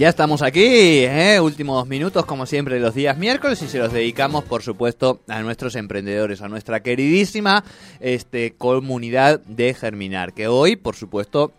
Ya estamos aquí, ¿eh? últimos minutos como siempre los días miércoles y se los dedicamos por supuesto a nuestros emprendedores, a nuestra queridísima este, comunidad de Germinar, que hoy por supuesto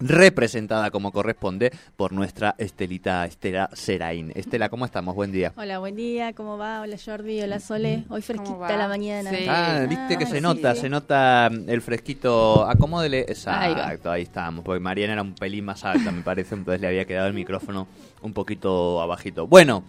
representada como corresponde por nuestra Estelita Estela Serain. Estela, ¿cómo estamos? Buen día. Hola, buen día, ¿cómo va? Hola Jordi, hola Sole. Hoy fresquita la mañana. Sí. Ah, viste que se nota, se nota el fresquito. Acomódele. Exacto, ahí, estamos. Porque Mariana era un pelín más alta, me parece, entonces le había quedado el micrófono un poquito abajito. Bueno,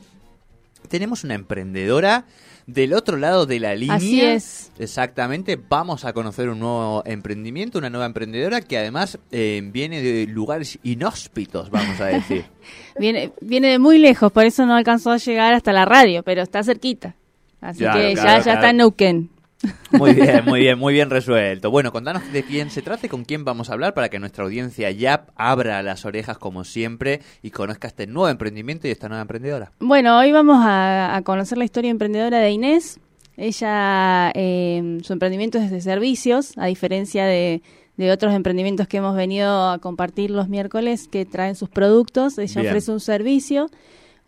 tenemos una emprendedora del otro lado de la línea. Así es. Exactamente, vamos a conocer un nuevo emprendimiento, una nueva emprendedora que además eh, viene de lugares inhóspitos, vamos a decir. viene, viene de muy lejos, por eso no alcanzó a llegar hasta la radio, pero está cerquita. Así que ya, ya está en Neuquén. Muy bien, muy bien, muy bien resuelto. Bueno, contanos de quién se trata y con quién vamos a hablar para que nuestra audiencia ya abra las orejas como siempre y conozca este nuevo emprendimiento y esta nueva emprendedora. Bueno, hoy vamos a, conocer la historia emprendedora de Inés. Ella, eh, su emprendimiento es de servicios, a diferencia de, otros emprendimientos que hemos venido a compartir los miércoles que traen sus productos. Ella ofrece un servicio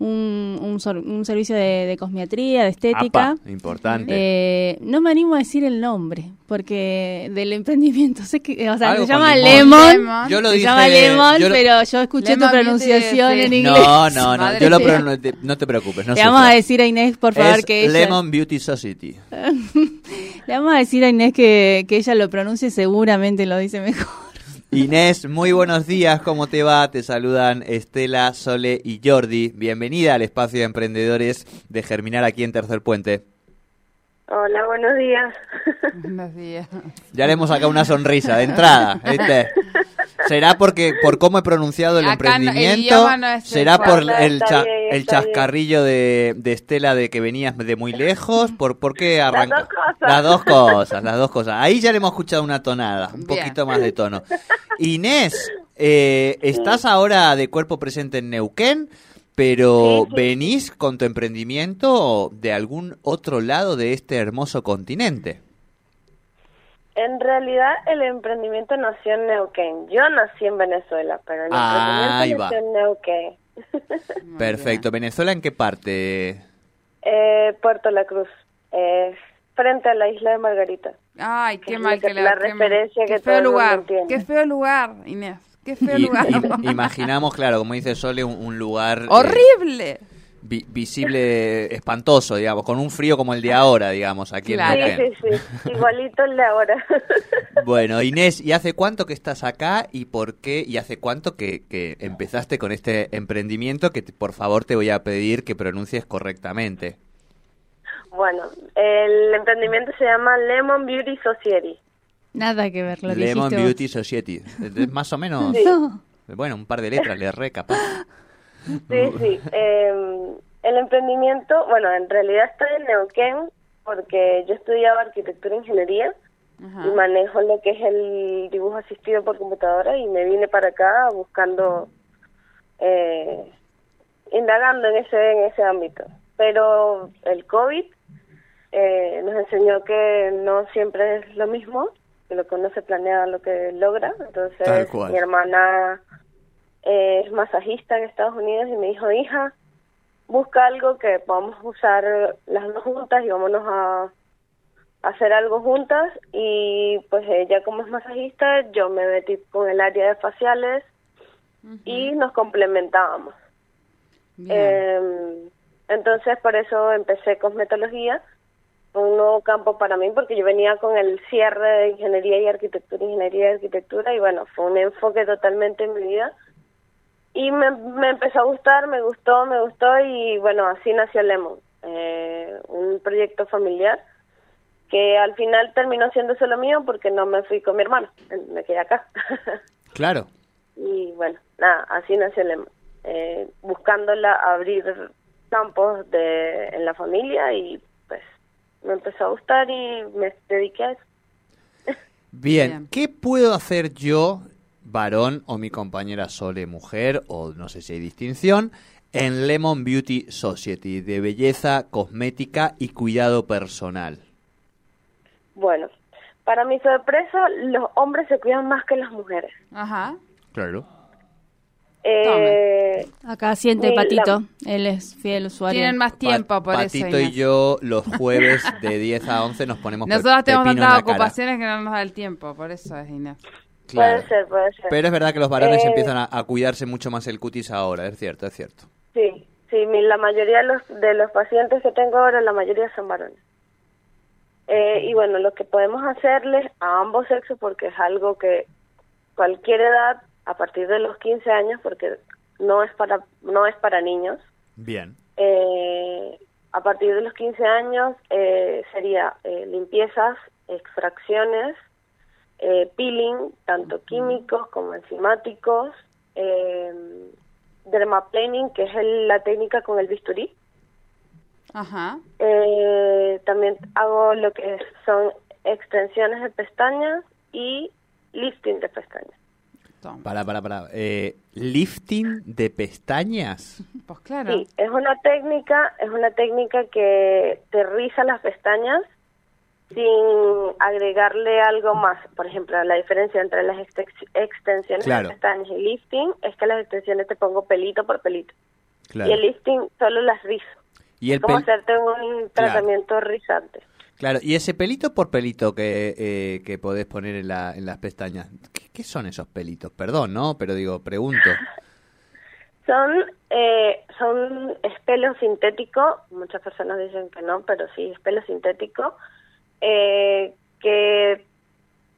un, un, servicio de, cosmiatría, de estética. importante. Eh, no me animo a decir el nombre, porque del emprendimiento, sé que, o sea, se llama Lemon. Yo lo se llama Lemon, pero yo escuché tu pronunciación en inglés. No, no, no, yo lo no te preocupes. Le vamos a decir a Inés, por favor, que ella... Lemon Beauty Society. Le vamos a decir a Inés que, que ella lo pronuncie, seguramente lo dice mejor. Inés, muy buenos días, ¿cómo te va? Te saludan Estela, Sole y Jordi. Bienvenida al espacio de emprendedores de Germinar aquí en Tercer Puente. Hola, buenos días. Buenos días. Ya le hemos sacado una sonrisa de entrada, ¿viste? ¿Será porque por cómo he pronunciado el emprendimiento? ¿Será por el, el chascarrillo de, de, Estela de que venías de muy lejos? ¿Por, por qué arrancó? Las dos cosas. Las dos cosas, Ahí ya le hemos escuchado una tonada, un poquito más de tono. Inés, eh, ¿estás ahora de cuerpo presente en Neuquén? Pero venís con tu emprendimiento de algún otro lado de este hermoso continente. En realidad el emprendimiento nació en Neuquén. Yo nací en Venezuela, pero el ah, emprendimiento nació en Neuquén. Perfecto. ¿Venezuela en qué parte? Eh, Puerto La Cruz. frente a la isla de Margarita. Ay, qué mal que, la, referencia que feo lugar. Qué feo lugar, Inés. Qué feo lugar. imaginamos, claro, como dice Sole, un, lugar... Eh, Visible, espantoso, digamos, con un frío como el de ahora, digamos, aquí en Sí, sí, sí, igualito el de ahora. bueno, Inés, ¿y hace cuánto que estás acá y por qué? ¿Y hace cuánto que, que empezaste con este emprendimiento que por favor te voy a pedir que pronuncies correctamente? Bueno, el emprendimiento se llama Lemon Beauty Society. Nada que ver, lo Lemon Beauty Society. Más o menos. Bueno, un par de letras, le re capaz. Sí, sí. Em, el emprendimiento, bueno, en realidad estoy en Neuquén porque yo estudiaba arquitectura e ingeniería y manejo lo que es el dibujo asistido por computadora y me vine para acá buscando, eh, indagando en ese, en ese ámbito. Pero el COVID eh, nos enseñó que no siempre es lo mismo lo que uno se planea lo que logra. Entonces mi hermana es masajista en Estados Unidos y me dijo, hija, busca algo que podamos usar las dos juntas y vámonos a hacer algo juntas y pues ella como es masajista yo me metí con el área de faciales y nos complementábamos. Eh, entonces por eso empecé cosmetología un nuevo campo para mí porque yo venía con el cierre de ingeniería y arquitectura, ingeniería y arquitectura y bueno, fue un enfoque totalmente en mi vida y me, me empezó a gustar, me gustó, me gustó y bueno, así nació Lemon, eh, un proyecto familiar que al final terminó siendo solo mío porque no me fui con mi hermano, me quedé acá. Claro. y bueno, nada, así nació Lemon, eh, buscándola abrir campos de, en la familia y me empezó a gustar y me dediqué a eso. Bien, ¿qué puedo hacer yo, varón o mi compañera Sole, mujer, o no sé si hay distinción, en Lemon Beauty Society de belleza, cosmética y cuidado personal? Bueno, para mi sorpresa, los hombres se cuidan más que las mujeres. Ajá. Claro. Eh, Acá siente Patito, él es fiel usuario. Tienen más tiempo por eso. Patito y yo los jueves de 10 a 11 nos ponemos Nosotros tenemos tantas ocupaciones que no nos da el tiempo, por eso es Inés. Puede ser, puede ser. Pero es verdad que los varones eh, empiezan a, cuidarse mucho más el cutis ahora, es cierto, es cierto. Sí, sí, la mayoría de los, de los pacientes que tengo ahora, la mayoría son varones. Eh, y bueno, lo que podemos hacerles a ambos sexos, porque es algo que cualquier edad a partir de los 15 años porque no es para no es para niños. Bien. Eh, a partir de los 15 años eh, sería eh, limpiezas, extracciones, peeling, tanto químicos como enzimáticos, dermaplaning, que es la técnica con el bisturí. Ajá. también hago lo que son extensiones de pestañas y lifting de pestañas. Para, para, para. Eh, ¿Lifting de pestañas? Pues claro. Sí, es una técnica, es una técnica que te riza las pestañas sin agregarle algo más. Por ejemplo, la diferencia entre las extensiones de pestañas y lifting es que las extensiones te pongo pelito por pelito. Y el lifting solo las rizo. ¿Y el como hacerte un tratamiento rizante. Claro, y ese pelito por pelito que, eh, que podés poner en, la, en las pestañas, ¿qué, son esos pelitos? Perdón, ¿no? Pero digo, pregunto. Son, eh, son es pelo sintético, muchas personas dicen que no, pero sí, es pelo sintético, eh, que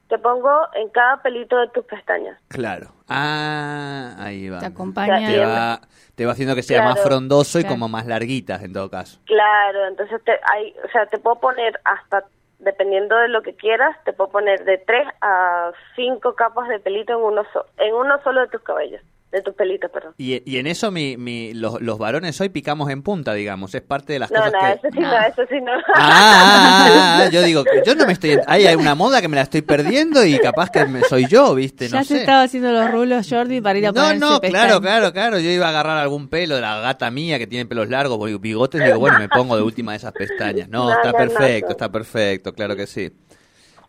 te pongo en cada pelito de tus pestañas. Claro. Ah, ahí va. Te acompaña. Te va, te va haciendo que sea más frondoso y como más larguitas en todo caso. Claro, entonces te, hay, o sea, te puedo poner hasta, dependiendo de lo que quieras, te puedo poner de tres a cinco capas de pelito en uno, en uno solo de tus cabellos de tus pelitos, perdón. Y, y en eso mi, mi, los, los varones hoy picamos en punta, digamos, es parte de las cosas no, que... Eso sí, no, eso sí no, ah, ah, ah, ah, yo digo, yo no me estoy... Hay una moda que me la estoy perdiendo y capaz que me, soy yo, ¿viste? No ya se estaba haciendo los rulos, Jordi, para ir a No, no, claro, claro, claro, yo iba a agarrar algún pelo de la gata mía que tiene pelos largos, bigotes, y digo, bueno, me pongo de última de esas pestañas. No, está perfecto, está perfecto, claro que sí.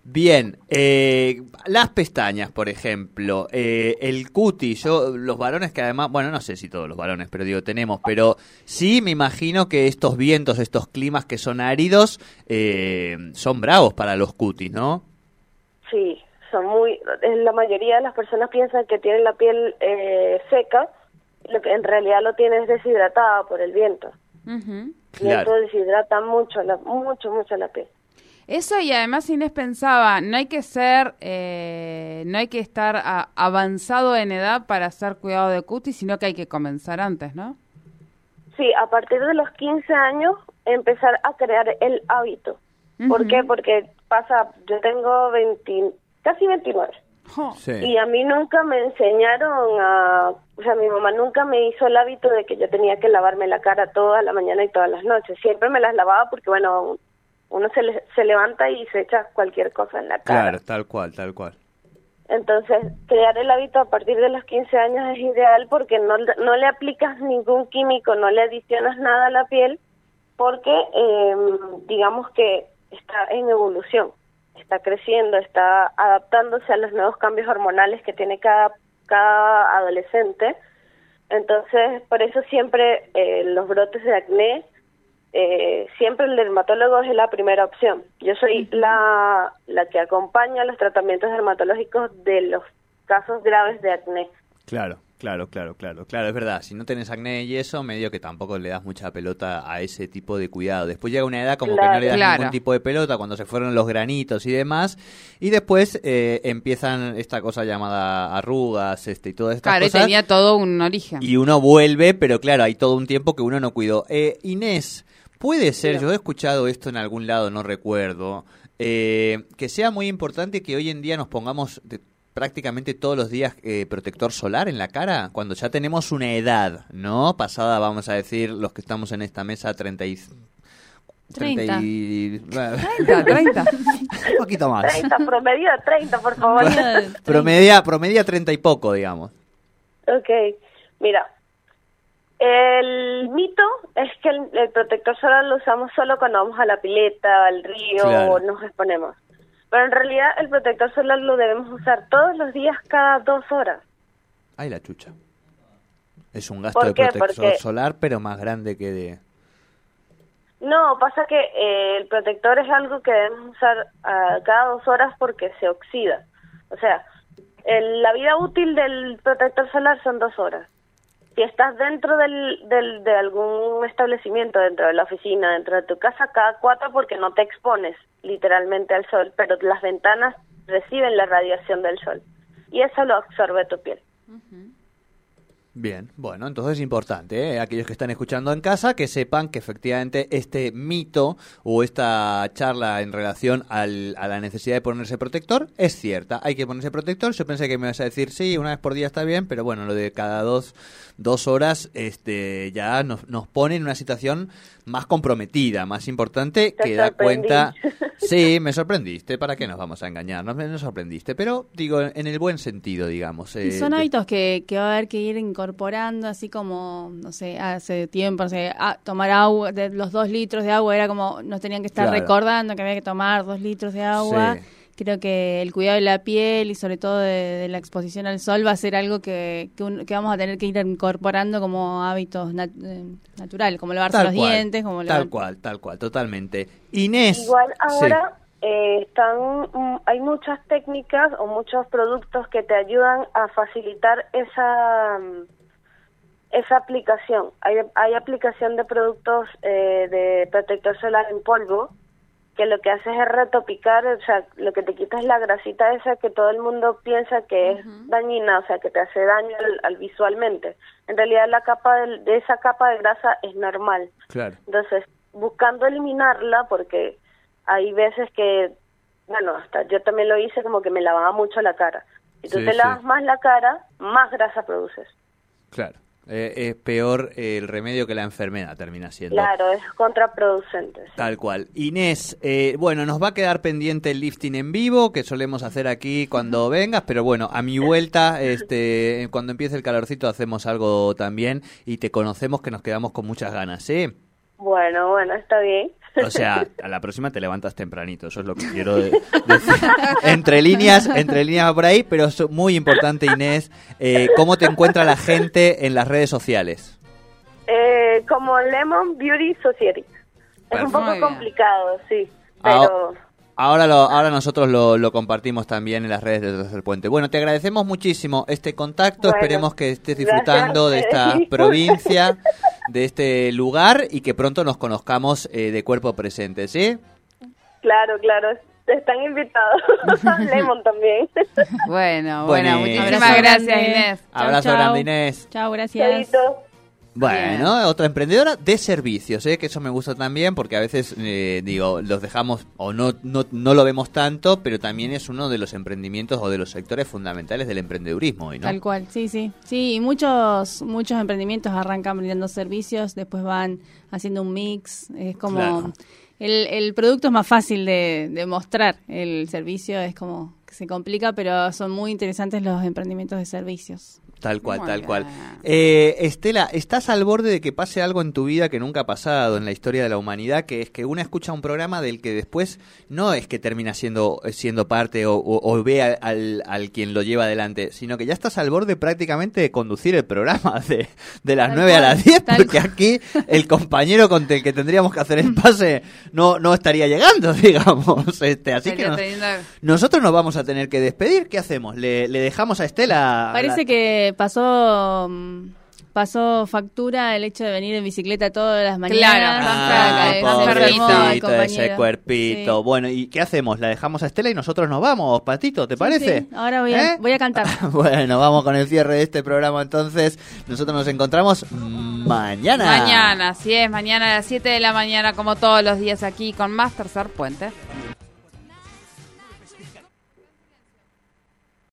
Bien, eh, las pestañas, por ejemplo, eh, el cutis, yo, los varones que además, bueno, no sé si todos los varones, pero digo, tenemos, pero sí me imagino que estos vientos, estos climas que son áridos, eh, son bravos para los cutis, ¿no? Sí, son muy, la mayoría de las personas piensan que tienen la piel seca, lo que en realidad lo tienen es deshidratada por el viento. Uh viento deshidrata mucho, mucho, mucho la piel. Eso y además Inés pensaba, no hay que ser, eh, no hay que estar avanzado en edad para hacer cuidado de cutis, sino que hay que comenzar antes, ¿no? Sí, a partir de los 15 años empezar a crear el hábito. ¿Por qué? Porque pasa, yo tengo 20, casi 29. Y a mí nunca me enseñaron a, o sea, mi mamá nunca me hizo el hábito de que yo tenía que lavarme la cara toda la mañana y todas las noches. Siempre me las lavaba porque, bueno, uno se, se levanta y se echa cualquier cosa en la cara. Claro, tal cual, tal cual. Entonces, crear el hábito a partir de los 15 años es ideal porque no, no le aplicas ningún químico, no le adicionas nada a la piel, porque em, digamos que está en evolución, está creciendo, está adaptándose a los nuevos cambios hormonales que tiene cada, cada adolescente. Entonces, por eso siempre eh, los brotes de acné eh, siempre el dermatólogo es la primera opción. Yo soy la, la que acompaña los tratamientos dermatológicos de los casos graves de acné. Claro, claro, claro, claro, claro, es verdad. Si no tenés acné y eso, medio que tampoco le das mucha pelota a ese tipo de cuidado. Después llega una edad como que no le das ningún tipo de pelota cuando se fueron los granitos y demás. Y después eh, empiezan esta cosa llamada arrugas este, y todas estas claro, cosas. Claro, tenía todo un origen. Y uno vuelve, pero claro, hay todo un tiempo que uno no cuidó. Eh, Inés, Puede ser, yo he escuchado esto en algún lado, no recuerdo, eh, que sea muy importante que hoy en día nos pongamos prácticamente todos los días eh, protector solar en la cara, cuando ya tenemos una edad, ¿no? Pasada, vamos a decir, los que estamos en esta mesa, 30 y 30. 30, 30. Un poquito más. 30, promedio 30, por favor. promedia, promedia 30 y poco, digamos. Ok, mira, el mito es que el, protector solar lo usamos solo cuando vamos a la pileta, al río o nos exponemos. Pero en realidad el protector solar lo debemos usar todos los días cada dos horas. Ay, la chucha. Es un gasto de protector solar, pero más grande que de... No, pasa que eh, el protector es algo que debemos usar ah, cada dos horas porque se oxida. O sea, la vida útil del protector solar son dos horas. Si estás dentro del, del, de algún establecimiento, dentro de la oficina, dentro de tu casa, cada cuatro porque no te expones literalmente al sol, pero las ventanas reciben la radiación del sol y eso lo absorbe tu piel. Bien, bueno, entonces es importante, ¿eh? aquellos que están escuchando en casa, que sepan que efectivamente este mito o esta charla en relación al, a la necesidad de ponerse protector es cierta. Hay que ponerse protector. Yo pensé que me ibas a decir, sí, una vez por día está bien, pero bueno, lo de cada dos, dos horas este, ya nos, nos pone en una situación más comprometida, más importante, que da cuenta... Sí, me sorprendiste, ¿para qué nos vamos a engañar? No me sorprendiste, pero digo, en el buen sentido, digamos. Eh, son hábitos que, que va a haber que ir incorporando, así como, no sé, hace tiempo, no sé, ah, tomar agua, de los dos litros de agua era como, nos tenían que estar recordando que había que tomar dos litros de agua. Creo que el cuidado de la piel y sobre todo de, la exposición al sol va a ser algo que, que, vamos a tener que ir incorporando como hábitos eh, naturales, como lavarse los dientes. como Tal cual, tal cual, totalmente. Inés. Igual ahora eh, están, mm, hay muchas técnicas o muchos productos que te ayudan a facilitar esa mm, esa aplicación. Hay, hay aplicación de productos eh, de protector solar en polvo que lo que hace es retopicar, o sea, lo que te quita es la grasita esa que todo el mundo piensa que es dañina, o sea, que te hace daño al, visualmente. En realidad la capa de, esa capa de grasa es normal. Claro. Entonces, buscando eliminarla, porque hay veces que, bueno, hasta yo también lo hice como que me lavaba mucho la cara. Si tú te lavas más la cara, más grasa produces. Claro. Eh, es peor el remedio que la enfermedad, termina siendo. Claro, es contraproducente. Tal cual. Inés, eh, bueno, nos va a quedar pendiente el lifting en vivo, que solemos hacer aquí cuando vengas, pero bueno, a mi vuelta, este, cuando empiece el calorcito, hacemos algo también y te conocemos que nos quedamos con muchas ganas, ¿sí? Bueno, bueno, está bien. O sea, a la próxima te levantas tempranito, eso es lo que quiero decir. entre líneas, entre líneas por ahí, pero es muy importante, Inés, eh, ¿cómo te encuentra la gente en las redes sociales? Eh, como Lemon Beauty Society. Es un poco complicado, sí, pero... Ahora, lo, ahora nosotros lo, compartimos también en las redes de Tercer Puente. Bueno, te agradecemos muchísimo este contacto. Esperemos que estés disfrutando de esta provincia, de este lugar y que pronto nos conozcamos eh, de cuerpo presente, ¿sí? Claro, claro. Están invitados. Lemon también. Bueno, bueno, muchísimas gracias, Inés. Abrazo grande, Inés. Chao, gracias. Bueno, otra emprendedora de servicios, ¿eh? que eso me gusta también porque a veces, eh, digo, los dejamos o no, no, no lo vemos tanto, pero también es uno de los emprendimientos o de los sectores fundamentales del emprendedurismo ¿no? Tal cual, sí, sí. Sí, y muchos, muchos emprendimientos arrancan brindando servicios, después van haciendo un mix, es como... El, el producto es más fácil de, de mostrar, el servicio es como que se complica, pero son muy interesantes los emprendimientos de servicios. Tal cual, tal cual. Eh, Estela, estás al borde de que pase algo en tu vida que nunca ha pasado en la historia de la humanidad, que es que una escucha un programa del que después no es que termina siendo, siendo parte o, ve al, al, quien lo lleva adelante, sino que ya estás al borde prácticamente de conducir el programa de, de las nueve 9 a las 10, porque aquí el compañero con el que tendríamos que hacer el pase no, no estaría llegando, digamos. Este, así que nosotros nos vamos a tener que despedir. ¿Qué hacemos? ¿Le, le dejamos a Estela? Parece que pasó mm, pasó factura el hecho de venir en bicicleta todas las mañanas. Claro, ah, ese cuerpito. Bueno, ¿y qué hacemos? ¿La dejamos a Estela y nosotros nos vamos, Patito? ¿Te parece? Ahora voy a, ¿Eh? voy a cantar. bueno, vamos con el cierre de este programa entonces. Nosotros nos encontramos mañana. Mañana, así es, mañana a las 7 de la mañana como todos los días aquí con más Tercer Puente.